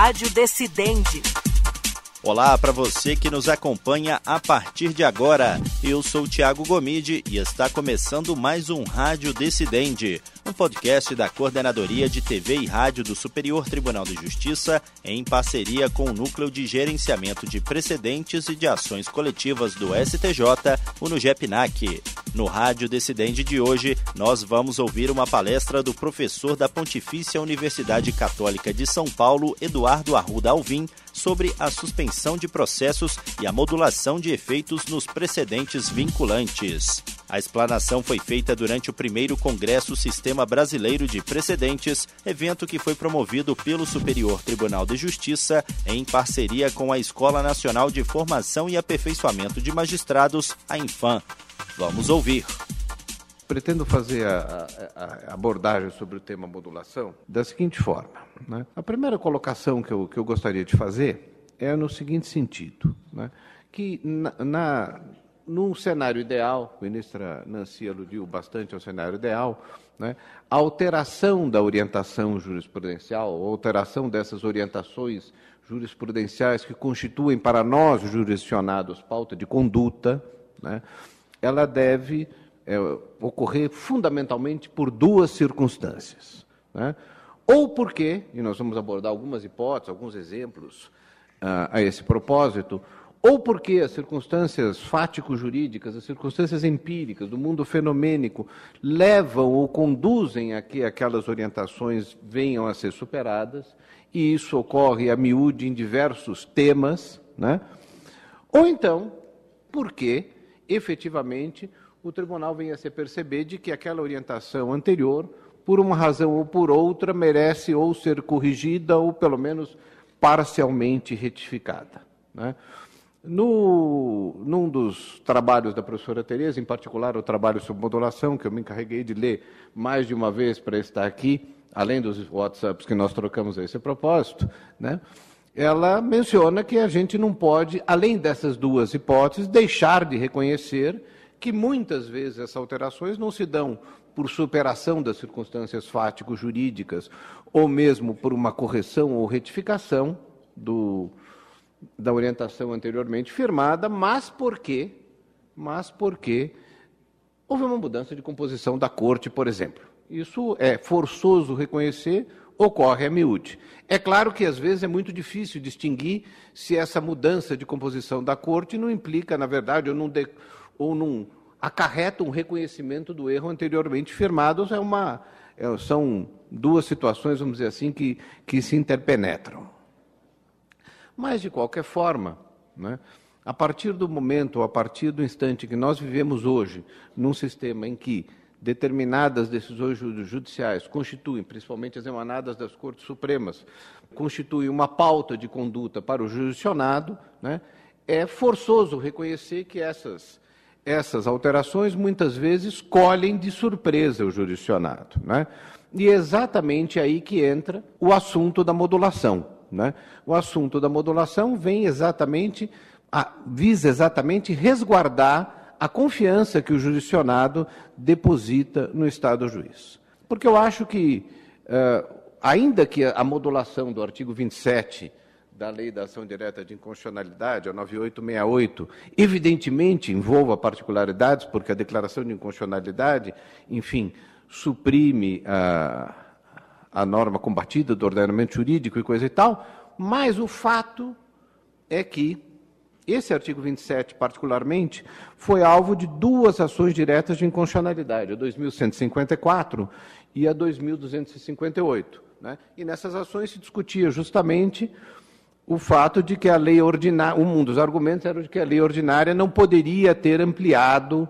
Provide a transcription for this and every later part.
Rádio Decidente. Olá para você que nos acompanha a partir de agora. Eu sou Tiago Gomide e está começando mais um Rádio Decidente, um podcast da Coordenadoria de TV e Rádio do Superior Tribunal de Justiça, em parceria com o Núcleo de Gerenciamento de Precedentes e de Ações Coletivas do STJ, o NUGEPNAC. No Rádio Decidente de hoje, nós vamos ouvir uma palestra do professor da Pontifícia Universidade Católica de São Paulo, Eduardo Arruda Alvim, sobre a suspensão de processos e a modulação de efeitos nos precedentes vinculantes. A explanação foi feita durante o primeiro Congresso Sistema Brasileiro de Precedentes, evento que foi promovido pelo Superior Tribunal de Justiça em parceria com a Escola Nacional de Formação e Aperfeiçoamento de Magistrados, a Infam. Vamos ouvir pretendo fazer a, a, a, abordagem sobre o tema modulação da seguinte forma. Né? A primeira colocação que eu, que eu gostaria de fazer é no seguinte sentido, né? que na, na, num cenário ideal, a ministra Nancy aludiu bastante ao cenário ideal, né? a alteração da orientação jurisprudencial, a alteração dessas orientações jurisprudenciais que constituem para nós, jurisdicionados, pauta de conduta, né? ela deve é, ocorrer fundamentalmente por duas circunstâncias. Né? Ou porque, e nós vamos abordar algumas hipóteses, alguns exemplos uh, a esse propósito, ou porque as circunstâncias fático-jurídicas, as circunstâncias empíricas do mundo fenomênico levam ou conduzem a que aquelas orientações venham a ser superadas, e isso ocorre a miúde em diversos temas, né? ou então porque, efetivamente, o tribunal venha a se perceber de que aquela orientação anterior, por uma razão ou por outra, merece ou ser corrigida ou, pelo menos, parcialmente retificada. Né? No, num dos trabalhos da professora Tereza, em particular o trabalho sobre modulação, que eu me encarreguei de ler mais de uma vez para estar aqui, além dos WhatsApps que nós trocamos a esse propósito, né? ela menciona que a gente não pode, além dessas duas hipóteses, deixar de reconhecer que muitas vezes essas alterações não se dão por superação das circunstâncias fático-jurídicas ou mesmo por uma correção ou retificação do, da orientação anteriormente firmada, mas porque, mas porque houve uma mudança de composição da corte, por exemplo. Isso é forçoso reconhecer, ocorre a miúde. É claro que às vezes é muito difícil distinguir se essa mudança de composição da corte não implica, na verdade, ou não, de, ou não acarreta um reconhecimento do erro anteriormente firmado, é uma, é, são duas situações, vamos dizer assim, que, que se interpenetram. Mas, de qualquer forma, né, a partir do momento, a partir do instante que nós vivemos hoje, num sistema em que determinadas decisões judiciais constituem, principalmente as emanadas das Cortes Supremas, constituem uma pauta de conduta para o jurisdicionado, né, é forçoso reconhecer que essas essas alterações muitas vezes colhem de surpresa o jurisdicionado. Né? E é exatamente aí que entra o assunto da modulação. Né? O assunto da modulação vem exatamente, a, visa exatamente resguardar a confiança que o jurisdicionado deposita no Estado juiz. Porque eu acho que, uh, ainda que a modulação do artigo 27 da Lei da Ação Direta de Inconstitucionalidade, a 9868, evidentemente envolva particularidades, porque a declaração de inconstitucionalidade, enfim, suprime a, a norma combatida do ordenamento jurídico e coisa e tal, mas o fato é que esse artigo 27, particularmente, foi alvo de duas ações diretas de inconstitucionalidade, a 2154 e a 2258. Né? E nessas ações se discutia justamente o fato de que a lei ordinária, um dos argumentos era de que a lei ordinária não poderia ter ampliado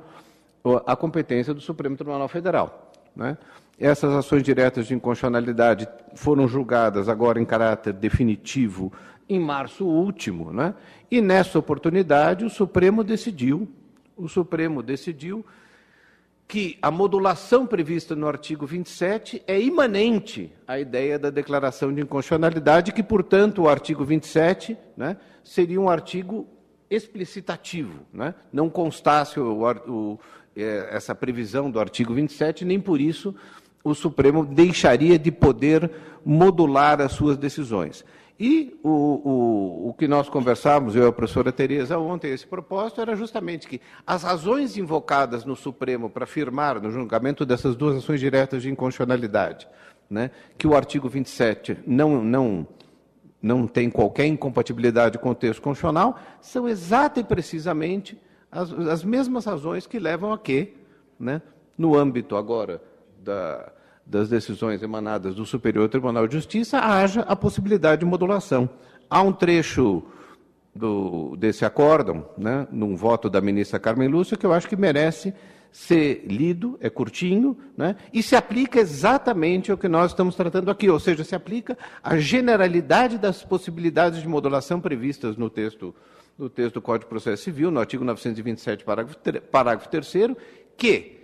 a competência do Supremo Tribunal Federal. Né? Essas ações diretas de inconstitucionalidade foram julgadas agora em caráter definitivo em março último, né? e nessa oportunidade o Supremo decidiu, o Supremo decidiu que a modulação prevista no artigo 27 é imanente à ideia da declaração de inconstitucionalidade, que, portanto, o artigo 27 né, seria um artigo explicitativo, né? não constasse o, o, é, essa previsão do artigo 27, nem por isso o Supremo deixaria de poder modular as suas decisões. E o, o, o que nós conversávamos, eu e a professora Tereza, ontem, esse propósito, era justamente que as razões invocadas no Supremo para afirmar no julgamento dessas duas ações diretas de inconstitucionalidade, né, que o artigo 27 não, não, não tem qualquer incompatibilidade com o texto constitucional, são exata e precisamente as, as mesmas razões que levam a que, né, no âmbito agora da, das decisões emanadas do Superior Tribunal de Justiça, haja a possibilidade de modulação. Há um trecho do, desse acórdão, né, num voto da ministra Carmen Lúcia, que eu acho que merece ser lido, é curtinho, né, e se aplica exatamente ao que nós estamos tratando aqui, ou seja, se aplica à generalidade das possibilidades de modulação previstas no texto, no texto do Código de Processo Civil, no artigo 927, parágrafo, parágrafo 3 que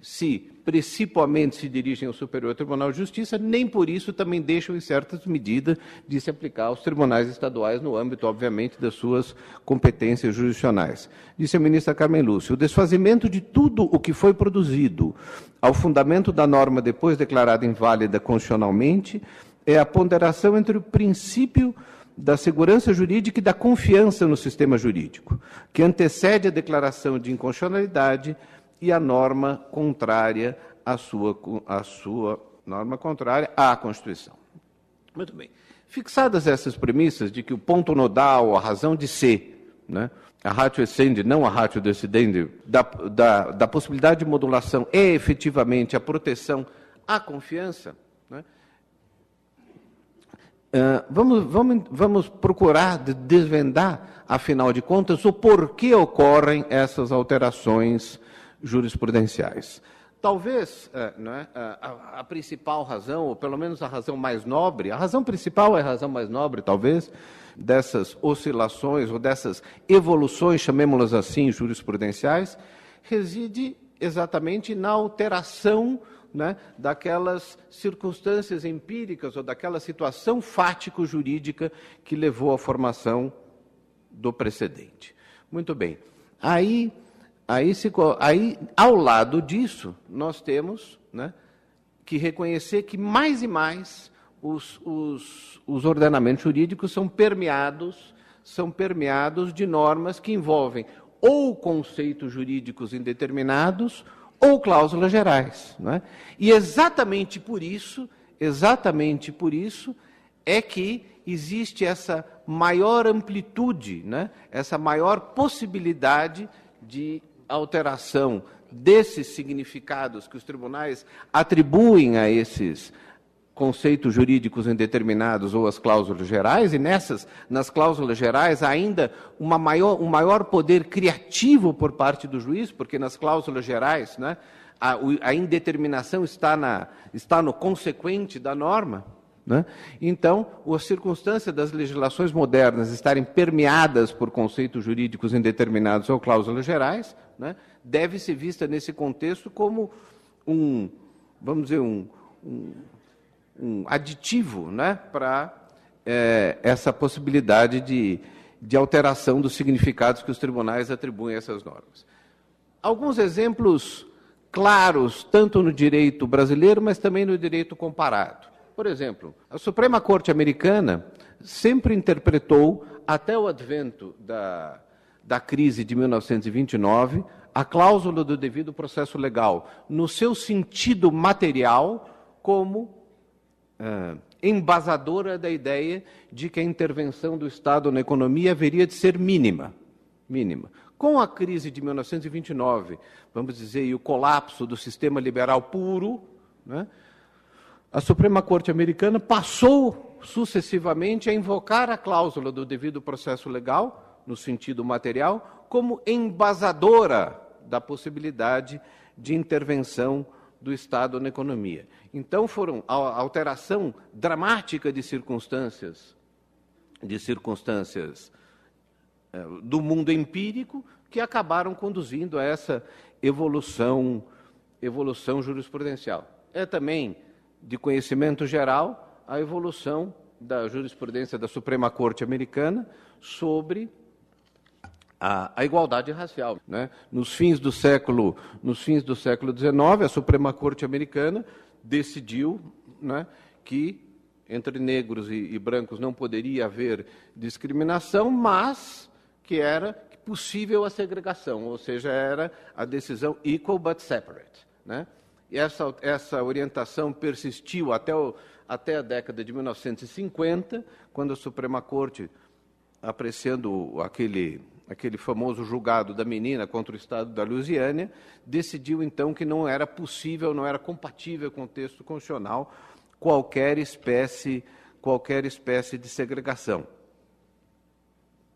se principalmente se dirigem ao Superior Tribunal de Justiça, nem por isso também deixam, em certas medidas, de se aplicar aos tribunais estaduais, no âmbito, obviamente, das suas competências jurisdicionais. Disse a ministra Carmen Lúcia: o desfazimento de tudo o que foi produzido ao fundamento da norma depois declarada inválida constitucionalmente é a ponderação entre o princípio da segurança jurídica e da confiança no sistema jurídico, que antecede a declaração de inconstitucionalidade e a norma contrária à sua, à sua norma contrária à Constituição. Muito bem. Fixadas essas premissas de que o ponto nodal, a razão de ser, né, a ratio essendi, não a ratio decidendi, da, da, da possibilidade de modulação é efetivamente a proteção à confiança, né, uh, vamos, vamos, vamos procurar desvendar, afinal de contas, o porquê ocorrem essas alterações jurisprudenciais. Talvez é, é, a, a, principal razão, ou pelo menos a razão mais nobre, a razão principal é a razão mais nobre, talvez, dessas oscilações ou dessas evoluções, chamemos-las assim, jurisprudenciais, reside exatamente na alteração né, daquelas circunstâncias empíricas ou daquela situação fático-jurídica que levou à formação do precedente. Muito bem. Aí Aí, se, aí, ao lado disso, nós temos né, que reconhecer que mais e mais os, os, os ordenamentos jurídicos são permeados, são permeados de normas que envolvem ou conceitos jurídicos indeterminados ou cláusulas gerais. é? E exatamente por isso, exatamente por isso, é que existe essa maior amplitude, né? essa maior possibilidade de alteração desses significados que os tribunais atribuem a esses conceitos jurídicos indeterminados ou as cláusulas gerais, e nessas, nas cláusulas gerais, ainda uma maior, um maior poder criativo por parte do juiz, porque nas cláusulas gerais né, a, a indeterminação está, na, está no consequente da norma. Né? Então, a circunstância das legislações modernas estarem permeadas por conceitos jurídicos indeterminados ou cláusulas gerais né, deve ser vista nesse contexto como um, vamos dizer, um, um, um aditivo né, para é, essa possibilidade de, de alteração dos significados que os tribunais atribuem a essas normas. Alguns exemplos claros, tanto no direito brasileiro, mas também no direito comparado. Por exemplo, a Suprema Corte Americana sempre interpretou, até o advento da, da crise de 1929, a cláusula do devido processo legal, no seu sentido material, como embasadora da ideia de que a intervenção do Estado na economia haveria de ser mínima. mínima. Com a crise de 1929, vamos dizer, e o colapso do sistema liberal puro, né, a Suprema Corte Americana passou sucessivamente a invocar a cláusula do devido processo legal, no sentido material, como embasadora da possibilidade de intervenção do Estado na economia. Então foram a alteração dramática de circunstâncias, de circunstâncias eh, do mundo empírico que acabaram conduzindo a essa evolução, evolução jurisprudencial. É também de conhecimento geral a evolução da jurisprudência da Suprema Corte Americana sobre a, a, igualdade racial. Né? Nos fins do século, nos fins do século XIX, a Suprema Corte Americana decidiu né, que entre negros e, e brancos não poderia haver discriminação, mas que era possível a segregação, ou seja, era a decisão equal but separate. Né? E essa, essa orientação persistiu até, o, até a década de 1950, quando a Suprema Corte, apreciando aquele, aquele famoso julgado da menina contra o Estado da Louisiana, decidiu então que não era possível, não era compatível com o texto constitucional qualquer espécie, qualquer espécie de segregação.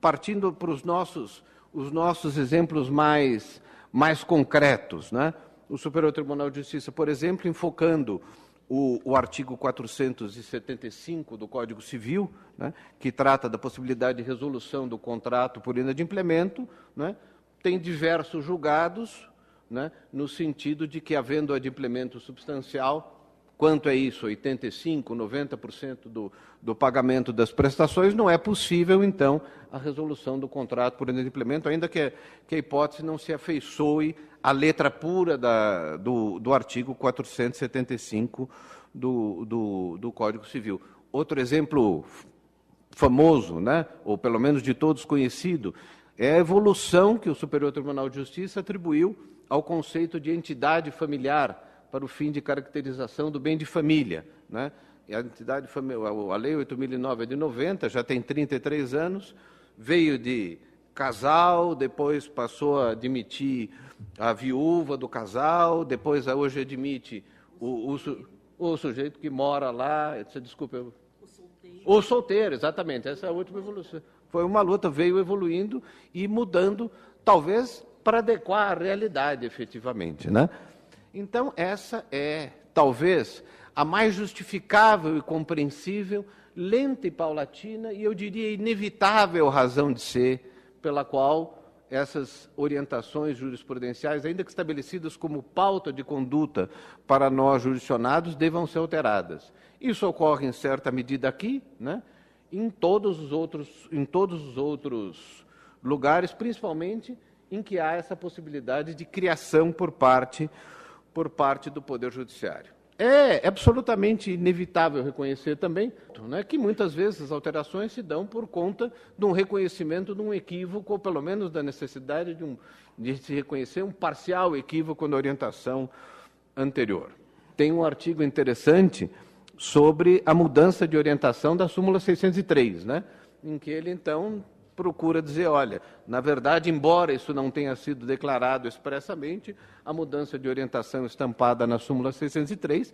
Partindo para os nossos, os nossos exemplos mais, mais concretos, né? O Superior Tribunal de Justiça, por exemplo, enfocando o, o artigo 475 do Código Civil, né, que trata da possibilidade de resolução do contrato por inadimplemento, né, tem diversos julgados né, no sentido de que, havendo adimplemento substancial, Quanto é isso? 85%, 90% do, do pagamento das prestações, não é possível, então, a resolução do contrato por inadimplemento, ainda que, que a hipótese não se afeiçoe à letra pura da, do, do artigo 475 do, do, do Código Civil. Outro exemplo famoso, né, ou pelo menos de todos conhecido, é a evolução que o Superior Tribunal de Justiça atribuiu ao conceito de entidade familiar para o fim de caracterização do bem de família. Né? A, entidade, a Lei 8.009 é de 90, já tem 33 anos, veio de casal, depois passou a admitir a viúva do casal, depois hoje admite o, o, o sujeito que mora lá, desculpa, eu, o solteiro. o solteiro, exatamente, essa é a última evolução. Foi uma luta, veio evoluindo e mudando, talvez para adequar à realidade, efetivamente, né? Então, essa é, talvez, a mais justificável e compreensível, lenta e paulatina, e eu diria inevitável razão de ser pela qual essas orientações jurisprudenciais, ainda que estabelecidas como pauta de conduta para nós jurisdicionados, devam ser alteradas. Isso ocorre em certa medida aqui, né? em todos os outros, em todos os outros lugares, principalmente em que há essa possibilidade de criação por parte por parte do Poder Judiciário. É absolutamente inevitável reconhecer também né, que muitas vezes as alterações se dão por conta de um reconhecimento de um equívoco, ou pelo menos da necessidade de, um, de se reconhecer um parcial equívoco na orientação anterior. Tem um artigo interessante sobre a mudança de orientação da súmula 603, né, em que ele então procura dizer, olha, na verdade, embora isso não tenha sido declarado expressamente, a mudança de orientação estampada na súmula 603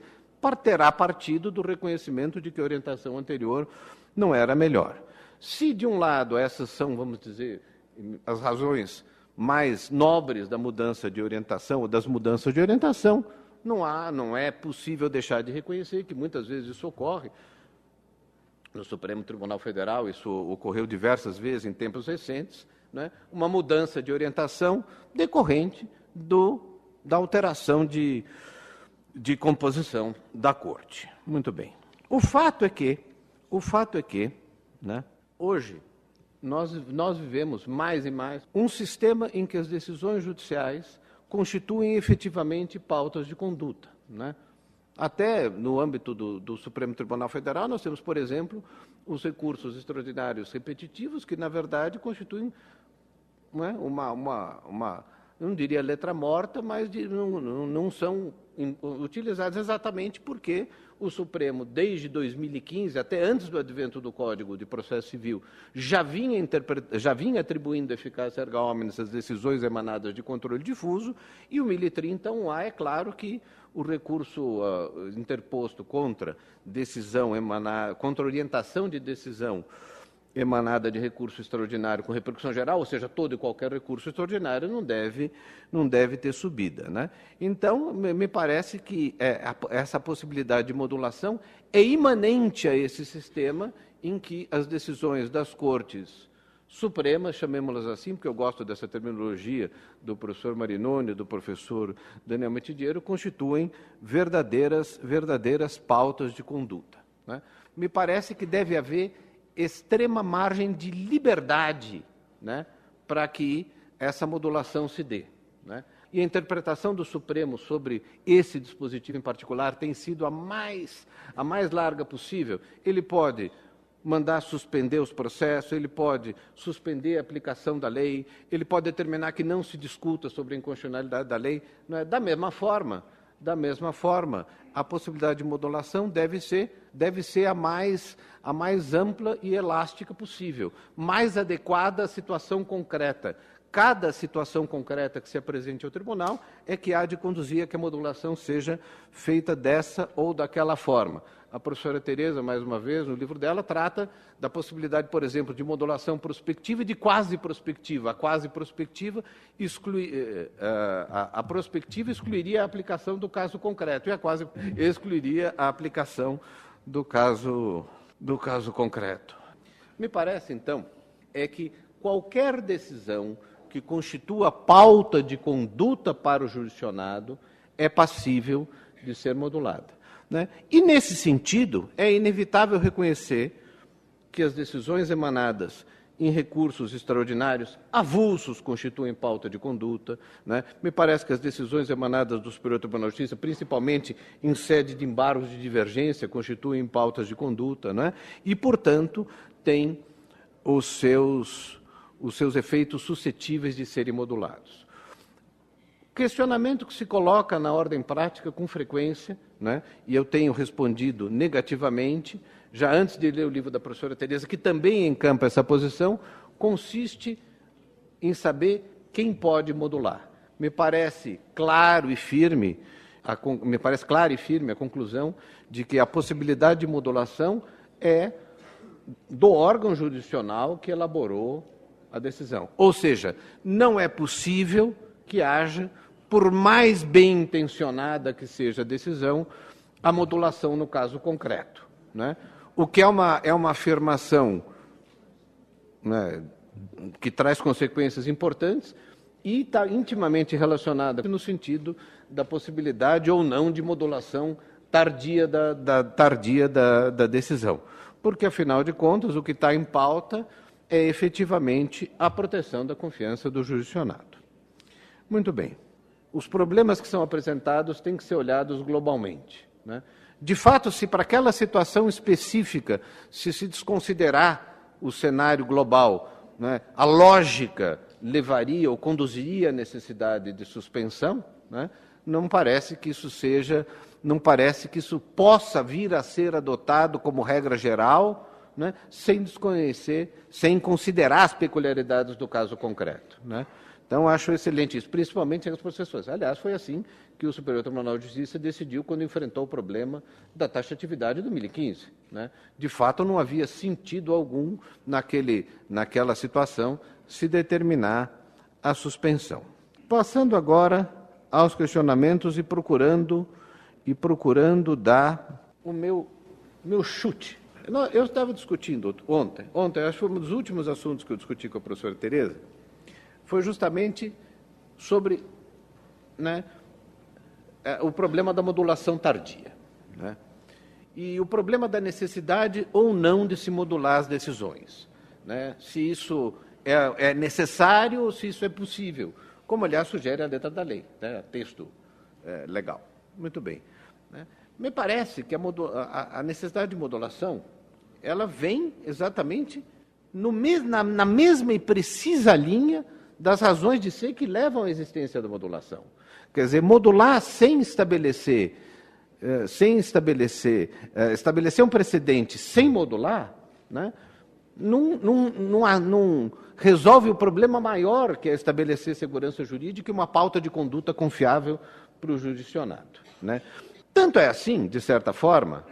terá partido do reconhecimento de que a orientação anterior não era melhor. Se, de um lado, essas são, vamos dizer, as razões mais nobres da mudança de orientação ou das mudanças de orientação, não há, não é possível deixar de reconhecer que muitas vezes isso ocorre no Supremo Tribunal Federal, isso ocorreu diversas vezes em tempos recentes, né, uma mudança de orientação decorrente do, da alteração de, de composição da Corte. Muito bem. O fato é que, o fato é que, né, hoje nós, nós vivemos mais e mais um sistema em que as decisões judiciais constituem efetivamente pautas de conduta. Né? Até no âmbito do, do, Supremo Tribunal Federal, nós temos, por exemplo, os recursos extraordinários repetitivos, que, na verdade, constituem é, uma, uma, uma, não diria letra morta, mas de, não, não, são utilizados exatamente porque o Supremo, desde 2015, até antes do advento do Código de Processo Civil, já vinha, já vinha atribuindo eficácia erga omnes às decisões emanadas de controle difuso, e o 1031-A é claro que o recurso uh, interposto contra decisão emanada, contra orientação de decisão emanada de recurso extraordinário com repercussão geral, ou seja, todo e qualquer recurso extraordinário não deve, não deve ter subida. Né? Então, me parece que é, essa possibilidade de modulação é imanente a esse sistema em que as decisões das cortes supremas, chamemos-las assim, porque eu gosto dessa terminologia do professor Marinoni, do professor Daniel Metidiero, constituem verdadeiras, verdadeiras pautas de conduta. Né? Me parece que deve haver extrema margem de liberdade né, para que essa modulação se dê. Né? e a interpretação do Supremo sobre esse dispositivo em particular tem sido a mais, a mais larga possível. Ele pode mandar suspender os processos, ele pode suspender a aplicação da lei, ele pode determinar que não se discuta sobre a inconstitucionalidade da lei. É? Da mesma forma, da mesma forma, a possibilidade de modulação deve ser, deve ser a, mais, a mais ampla e elástica possível, mais adequada à situação concreta. Cada situação concreta que se apresente ao tribunal é que há de conduzir a que a modulação seja feita dessa ou daquela forma. A professora Tereza, mais uma vez, no livro dela, trata da possibilidade, por exemplo, de modulação prospectiva e de quase prospectiva. A quase prospectiva exclui, eh, eh, a, a prospectiva excluiria a aplicação do caso concreto e a quase excluiria a aplicação do caso, do caso concreto. Me parece, então, é que qualquer decisão que constitua pauta de conduta para o jurisdicionado é passível de ser modulada. Né? E, nesse sentido, é inevitável reconhecer que as decisões emanadas em recursos extraordinários, avulsos constituem pauta de conduta. Né? Me parece que as decisões emanadas do Superior Tribunal de Justiça, principalmente em sede de embargos de divergência, constituem pautas de conduta, né? e, portanto, têm os seus, os seus efeitos suscetíveis de serem modulados. Questionamento que se coloca na ordem prática com frequência, né? e eu tenho respondido negativamente, já antes de ler o livro da professora Tereza, que também encampa essa posição, consiste em saber quem pode modular. Me parece claro e firme, a, me parece clara e firme a conclusão de que a possibilidade de modulação é do órgão jurisdicional que elaborou a decisão. Ou seja, não é possível que haja por mais bem intencionada que seja a decisão, a modulação no caso concreto. Né? O que é uma, é uma afirmação né, que traz consequências importantes e está intimamente relacionada no sentido da possibilidade ou não de modulação tardia da, da tardia da, da decisão. Porque, afinal de contas, o que está em pauta é efetivamente a proteção da confiança do jurisdicionado. Muito bem os problemas que são apresentados têm que ser olhados globalmente. Né? De fato, se para aquela situação específica se se desconsiderar o cenário global, né, a lógica levaria ou conduziria à necessidade de suspensão, né, não parece que isso seja, não parece que isso possa vir a ser adotado como regra geral, né, sem desconhecer, sem considerar as peculiaridades do caso concreto. Então, acho excelente isso, principalmente as processões. Aliás, foi assim que o Superior Tribunal de Justiça decidiu quando enfrentou o problema da taxatividade de 2015. Né? De fato, não havia sentido algum naquele, naquela situação se determinar a suspensão. Passando agora aos questionamentos e procurando e procurando dar o meu meu chute. Eu estava discutindo ontem, ontem, acho que foi um dos últimos assuntos que eu discuti com a professora Tereza, foi justamente sobre né, é, o problema da modulação tardia. Né? E o problema da necessidade ou não de se modular as decisões. Né? Se isso é, é necessário ou se isso é possível. Como, aliás, sugere a letra da lei, né? texto é, legal. Muito bem. Né? Me parece que a, a, a, necessidade de modulação ela vem exatamente no, na, na mesma e precisa linha das razões de ser que levam à existência da modulação. Quer dizer, modular sem estabelecer, eh, sem estabelecer, eh, estabelecer um precedente sem modular, né, não, não, não, não, resolve o problema maior que é estabelecer segurança jurídica e uma pauta de conduta confiável para o jurisdicionado. Né? Tanto é assim, de certa forma,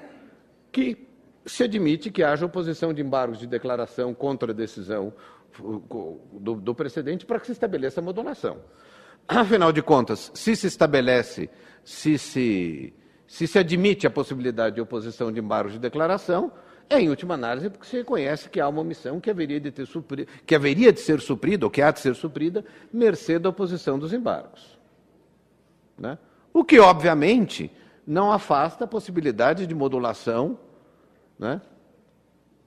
que se admite que haja oposição de embargos de declaração contra a decisão do, do precedente para que se estabeleça a modulação. Afinal de contas, se se estabelece, se se, se se admite a possibilidade de oposição de embargos de declaração, é, em última análise, porque se reconhece que há uma omissão que haveria de, ter supri, que haveria de ser suprida, ou que há de ser suprida, mercê da oposição dos embargos. Né? O que, obviamente, não afasta a possibilidade de modulação né,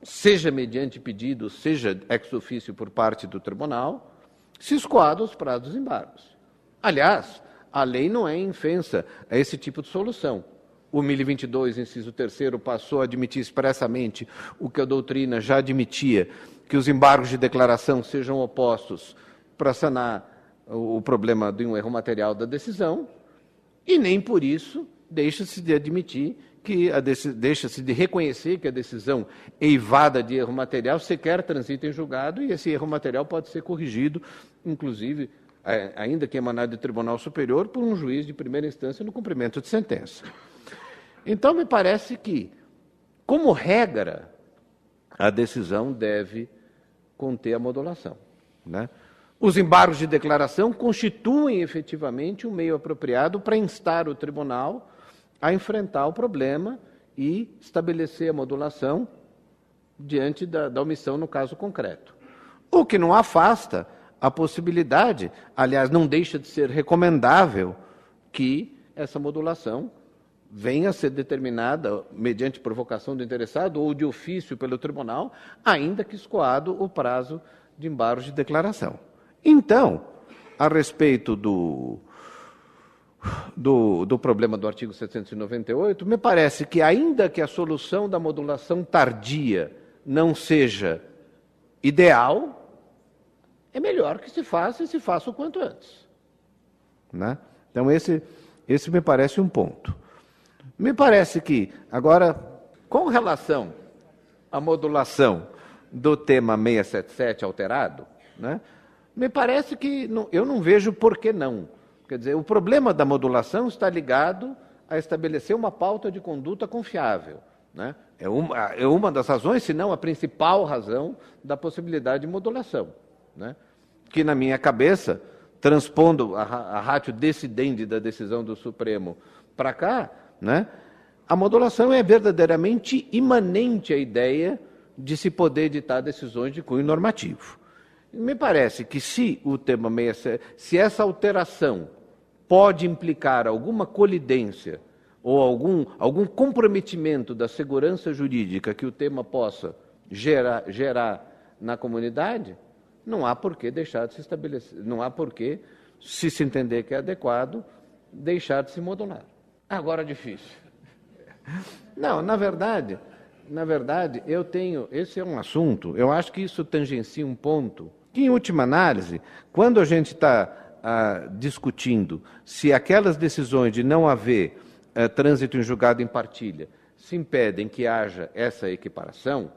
seja mediante pedido, seja ex ofício por parte do tribunal, se escoado os prazos embargos. Aliás, a lei não é infensa a esse tipo de solução. O 1022, inciso 3 passou a admitir expressamente o que a doutrina já admitia, que os embargos de declaração sejam opostos para sanar o problema de um erro material da decisão, e nem por isso deixa-se de admitir que deixa-se de reconhecer que a decisão eivada de erro material sequer transita em julgado e esse erro material pode ser corrigido, inclusive, ainda que emanado de tribunal superior, por um juiz de primeira instância no cumprimento de sentença. Então, me parece que, como regra, a decisão deve conter a modulação. Né? Os embargos de declaração constituem efetivamente um meio apropriado para instar o tribunal a enfrentar o problema e estabelecer a modulação diante da, da omissão no caso concreto. O que não afasta a possibilidade, aliás, não deixa de ser recomendável que essa modulação venha a ser determinada mediante provocação do interessado ou de ofício pelo tribunal, ainda que escoado o prazo de embargos de declaração. Então, a respeito do, do, do, problema do artigo 798, me parece que, ainda que a solução da modulação tardia não seja ideal, é melhor que se faça e se faça o quanto antes. Né? Então, esse, esse me parece um ponto. Me parece que, agora, com relação à modulação do tema 677 alterado, né, me parece que não, eu não vejo por que não. Quer dizer, o problema da modulação está ligado a estabelecer uma pauta de conduta confiável. Né? É, uma, é uma das razões, se não a principal razão, da possibilidade de modulação. Né? Que, na minha cabeça, transpondo a, a ratio decidente da decisão do Supremo para cá, né? a modulação é verdadeiramente imanente à ideia de se poder editar decisões de cunho normativo. Me parece que se o tema 67, se essa alteração pode implicar alguma colidência ou algum, algum comprometimento da segurança jurídica que o tema possa gerar, gerar na comunidade, não há por que deixar de se estabelecer, não há por que, se se entender que é adequado, deixar de se modular. Agora difícil. Não, na verdade, na verdade, eu tenho, esse é um assunto, eu acho que isso tangencia um ponto que, em última análise, quando a gente está ah, discutindo se aquelas decisões de não haver ah, trânsito em julgado em partilha se impedem que haja essa equiparação,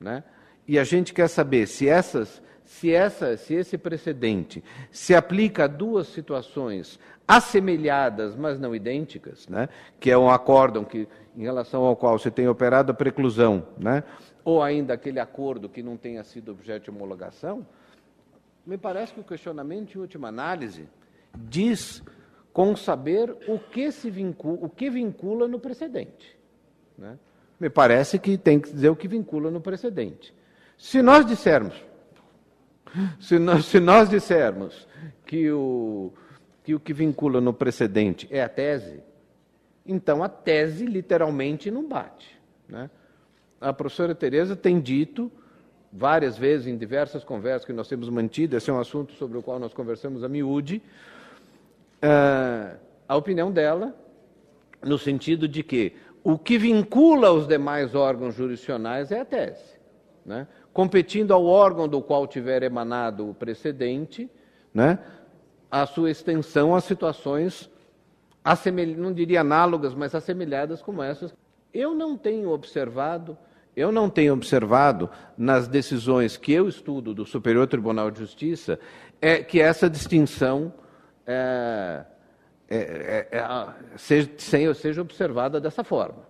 né? e a gente quer saber se essas se, essa, se esse precedente se aplica a duas situações assemelhadas, mas não idênticas, né? que é um acórdão que, em relação ao qual se tem operado a preclusão, né? ou ainda aquele acordo que não tenha sido objeto de homologação, me parece que o questionamento, em última análise, diz com saber o que, se vincula, o que vincula no precedente. Né? Me parece que tem que dizer o que vincula no precedente. Se nós dissermos, se nós, se nós dissermos que o, que o que vincula no precedente é a tese, então a tese literalmente não bate. Né? A professora Tereza tem dito várias vezes em diversas conversas que nós temos mantido, esse é um assunto sobre o qual nós conversamos a miúde, uh, a opinião dela, no sentido de que o que vincula os demais órgãos jurisdicionais é a tese. Né? Competindo ao órgão do qual tiver emanado o precedente, né? a sua extensão a situações, não diria análogas, mas assemelhadas como essas. Eu não tenho observado eu não tenho observado nas decisões que eu estudo do Superior Tribunal de Justiça é que essa distinção é, é, é, é seja, seja, observada dessa forma.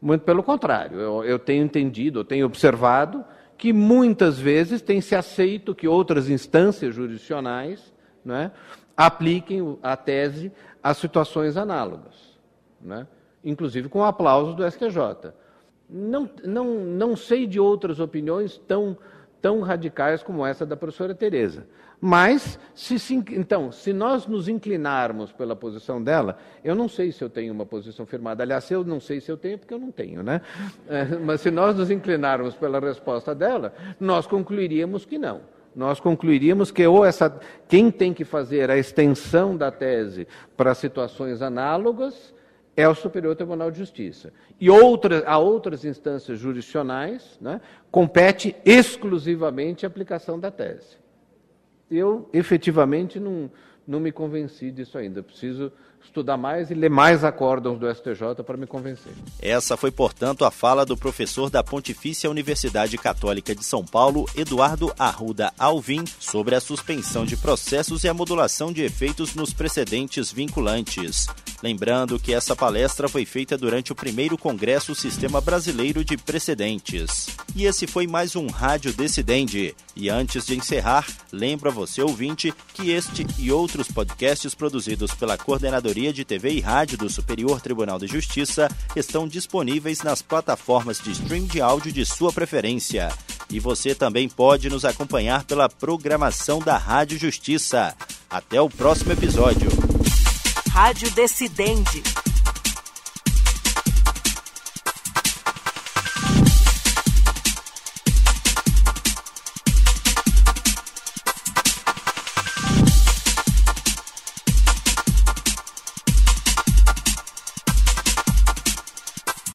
Muito pelo contrário, eu, eu tenho entendido, eu tenho observado que muitas vezes tem se aceito que outras instâncias jurisdicionais né, apliquem a tese a situações análogas, né, inclusive com aplausos do STJ. Não, não, não sei de outras opiniões tão, tão radicais como essa da professora Tereza. Mas, se, se, então, se nós nos inclinarmos pela posição dela, eu não sei se eu tenho uma posição firmada. Aliás, eu não sei se eu tenho, porque eu não tenho, né? É, mas se nós nos inclinarmos pela resposta dela, nós concluiríamos que não. nós concluiríamos que ou essa, quem tem que fazer a extensão da tese para situações análogas é o Superior Tribunal de Justiça. E a outras instâncias jurisdicionais né, compete exclusivamente a aplicação da tese. Eu, efetivamente, não, não me convenci disso ainda. Preciso estudar mais e ler mais acórdãos do STJ para me convencer. Essa foi, portanto, a fala do professor da Pontifícia Universidade Católica de São Paulo, Eduardo Arruda Alvim, sobre a suspensão de processos e a modulação de efeitos nos precedentes vinculantes. Lembrando que essa palestra foi feita durante o primeiro Congresso Sistema Brasileiro de Precedentes. E esse foi mais um Rádio Decidente. E antes de encerrar, lembro a você, ouvinte, que este e outros podcasts produzidos pela Coordenadoria de TV e Rádio do Superior Tribunal de Justiça estão disponíveis nas plataformas de stream de áudio de sua preferência. E você também pode nos acompanhar pela programação da Rádio Justiça. Até o próximo episódio. Rádio Decidente